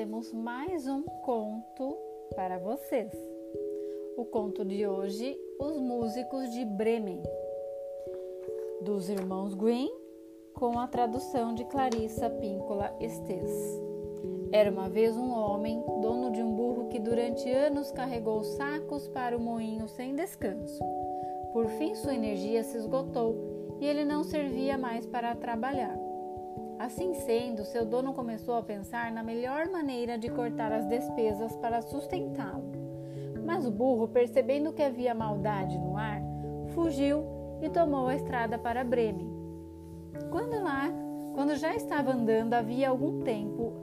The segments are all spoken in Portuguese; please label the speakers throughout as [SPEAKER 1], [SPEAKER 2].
[SPEAKER 1] temos mais um conto para vocês. O conto de hoje, Os Músicos de Bremen, dos irmãos Green, com a tradução de Clarissa Píncola Estes. Era uma vez um homem, dono de um burro que durante anos carregou sacos para o moinho sem descanso. Por fim, sua energia se esgotou e ele não servia mais para trabalhar. Assim sendo, seu dono começou a pensar na melhor maneira de cortar as despesas para sustentá-lo. Mas o burro, percebendo que havia maldade no ar, fugiu e tomou a estrada para Bremen. Quando lá, quando já estava andando havia algum tempo,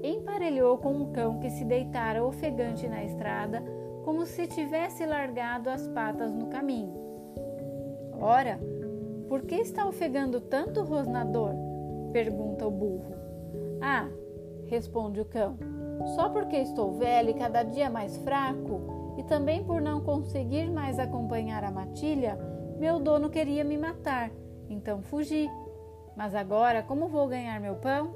[SPEAKER 1] emparelhou com um cão que se deitara ofegante na estrada, como se tivesse largado as patas no caminho. Ora, por que está ofegando tanto rosnador? Pergunta o burro. Ah, responde o cão, só porque estou velho e cada dia mais fraco, e também por não conseguir mais acompanhar a matilha, meu dono queria me matar, então fugi. Mas agora, como vou ganhar meu pão?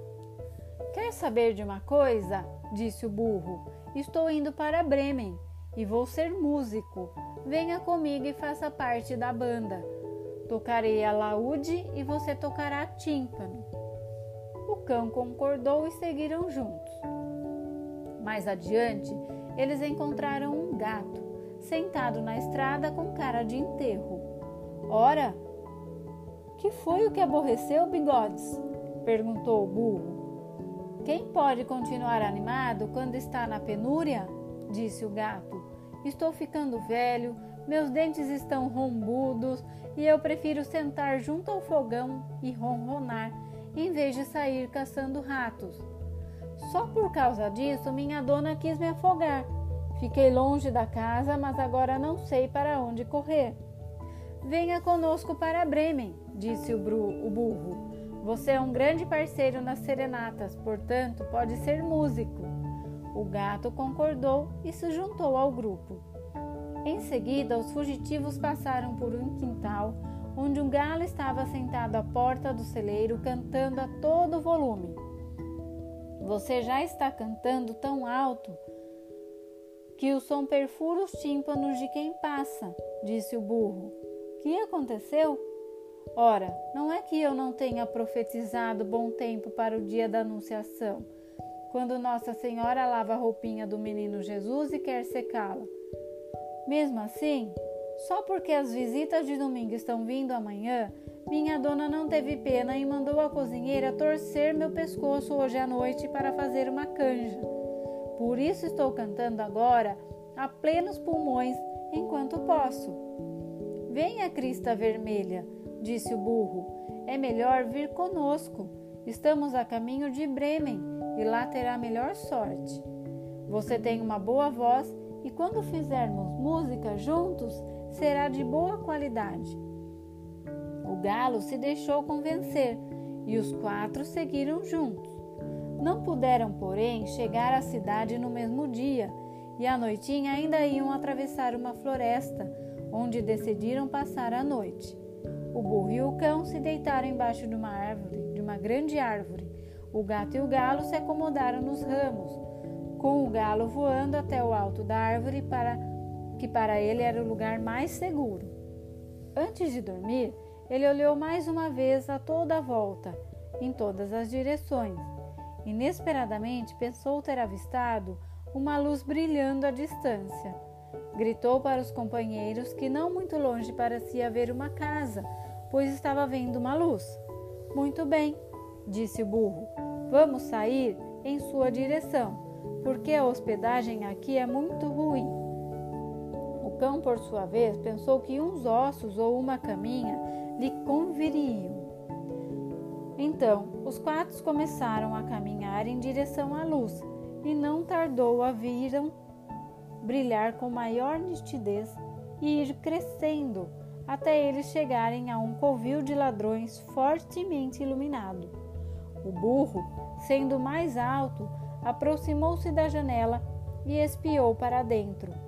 [SPEAKER 1] Quer saber de uma coisa? disse o burro. Estou indo para Bremen e vou ser músico. Venha comigo e faça parte da banda. Tocarei a laúde e você tocará tímpano cão concordou e seguiram juntos. Mais adiante, eles encontraram um gato, sentado na estrada com cara de enterro. Ora, que foi o que aborreceu Bigodes? perguntou o burro. Quem pode continuar animado quando está na penúria? disse o gato. Estou ficando velho, meus dentes estão rombudos e eu prefiro sentar junto ao fogão e ronronar em vez de sair caçando ratos. Só por causa disso, minha dona quis me afogar. Fiquei longe da casa, mas agora não sei para onde correr. Venha conosco para Bremen, disse o, o burro. Você é um grande parceiro nas serenatas, portanto, pode ser músico. O gato concordou e se juntou ao grupo. Em seguida, os fugitivos passaram por um quintal onde um galo estava sentado à porta do celeiro cantando a todo volume. Você já está cantando tão alto que o som perfura os tímpanos de quem passa, disse o burro. Que aconteceu? Ora, não é que eu não tenha profetizado bom tempo para o dia da Anunciação, quando Nossa Senhora lava a roupinha do menino Jesus e quer secá-la. Mesmo assim, só porque as visitas de domingo estão vindo amanhã, minha dona não teve pena e mandou a cozinheira torcer meu pescoço hoje à noite para fazer uma canja. Por isso estou cantando agora a plenos pulmões enquanto posso. Venha, crista vermelha, disse o burro. É melhor vir conosco. Estamos a caminho de Bremen e lá terá melhor sorte. Você tem uma boa voz e quando fizermos música juntos, será de boa qualidade. O galo se deixou convencer e os quatro seguiram juntos. Não puderam, porém, chegar à cidade no mesmo dia e à noitinha ainda iam atravessar uma floresta, onde decidiram passar a noite. O burro e o cão se deitaram embaixo de uma árvore, de uma grande árvore. O gato e o galo se acomodaram nos ramos, com o galo voando até o alto da árvore para que para ele era o lugar mais seguro. Antes de dormir, ele olhou mais uma vez a toda a volta, em todas as direções. Inesperadamente pensou ter avistado uma luz brilhando à distância. Gritou para os companheiros que não muito longe parecia haver uma casa, pois estava vendo uma luz. Muito bem, disse o burro. Vamos sair em sua direção, porque a hospedagem aqui é muito ruim cão, por sua vez, pensou que uns ossos ou uma caminha lhe conviriam. Então, os quatro começaram a caminhar em direção à luz e não tardou a viram brilhar com maior nitidez e ir crescendo até eles chegarem a um covil de ladrões fortemente iluminado. O burro, sendo mais alto, aproximou-se da janela e espiou para dentro.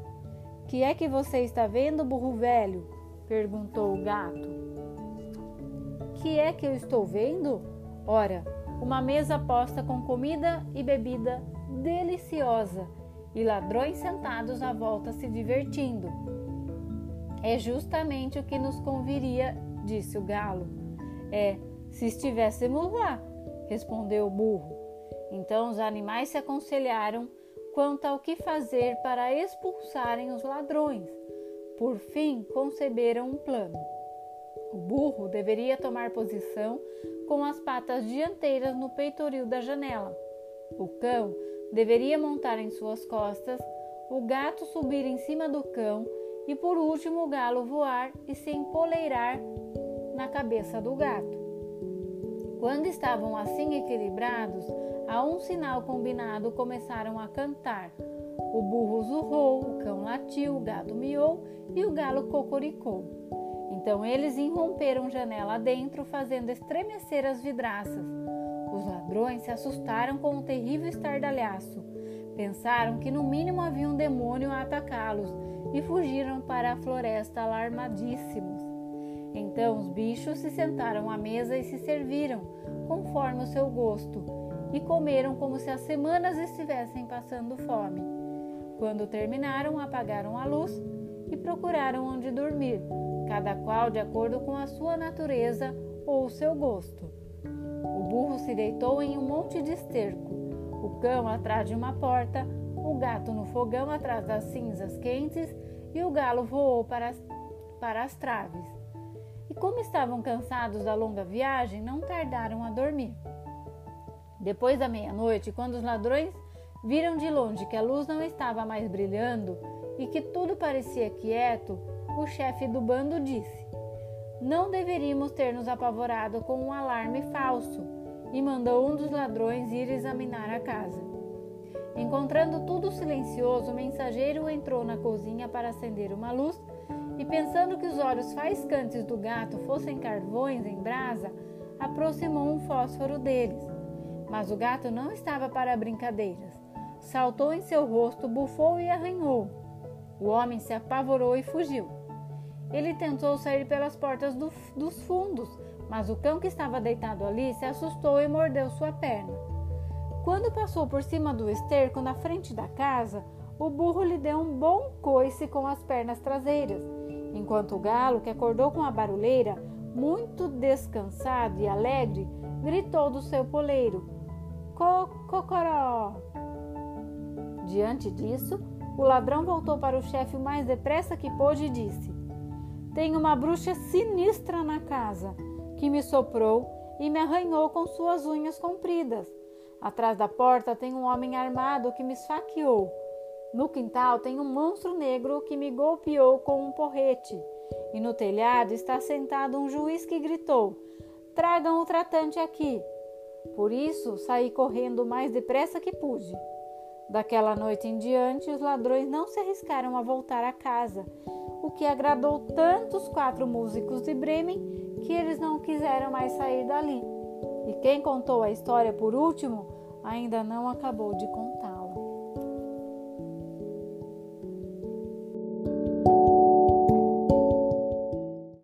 [SPEAKER 1] Que é que você está vendo, burro velho? perguntou o gato. Que é que eu estou vendo? Ora, uma mesa posta com comida e bebida deliciosa e ladrões sentados à volta se divertindo. É justamente o que nos conviria, disse o galo. É, se estivéssemos lá, respondeu o burro. Então os animais se aconselharam quanto ao que fazer para expulsarem os ladrões. Por fim, conceberam um plano. O burro deveria tomar posição com as patas dianteiras no peitoril da janela. O cão deveria montar em suas costas, o gato subir em cima do cão e, por último, o galo voar e se empoleirar na cabeça do gato. Quando estavam assim equilibrados, a um sinal combinado começaram a cantar. O burro zurrou, o cão latiu, o gato miou e o galo cocoricou. Então eles irromperam janela adentro, fazendo estremecer as vidraças. Os ladrões se assustaram com o terrível estardalhaço. Pensaram que no mínimo havia um demônio a atacá-los e fugiram para a floresta alarmadíssimos. Então os bichos se sentaram à mesa e se serviram, conforme o seu gosto, e comeram como se as semanas estivessem passando fome. Quando terminaram, apagaram a luz e procuraram onde dormir, cada qual de acordo com a sua natureza ou o seu gosto. O burro se deitou em um monte de esterco, o cão atrás de uma porta, o gato no fogão atrás das cinzas quentes e o galo voou para as, para as traves. E como estavam cansados da longa viagem, não tardaram a dormir. Depois da meia-noite, quando os ladrões viram de longe que a luz não estava mais brilhando e que tudo parecia quieto, o chefe do bando disse: Não deveríamos ter nos apavorado com um alarme falso, e mandou um dos ladrões ir examinar a casa. Encontrando tudo silencioso, o mensageiro entrou na cozinha para acender uma luz e, pensando que os olhos faiscantes do gato fossem carvões em brasa, aproximou um fósforo deles. Mas o gato não estava para brincadeiras. Saltou em seu rosto, bufou e arranhou. O homem se apavorou e fugiu. Ele tentou sair pelas portas do, dos fundos, mas o cão que estava deitado ali se assustou e mordeu sua perna. Quando passou por cima do esterco na frente da casa, o burro lhe deu um bom coice com as pernas traseiras, enquanto o galo, que acordou com a barulheira, muito descansado e alegre, gritou do seu poleiro: Cocoró! Diante disso, o ladrão voltou para o chefe o mais depressa que pôde e disse: Tem uma bruxa sinistra na casa que me soprou e me arranhou com suas unhas compridas. Atrás da porta tem um homem armado que me esfaqueou. No quintal tem um monstro negro que me golpeou com um porrete. E no telhado está sentado um juiz que gritou: Tragam o tratante aqui. Por isso saí correndo o mais depressa que pude. Daquela noite em diante, os ladrões não se arriscaram a voltar a casa, o que agradou tanto os quatro músicos de Bremen que eles não quiseram mais sair dali. E quem contou a história por último ainda não acabou de contar.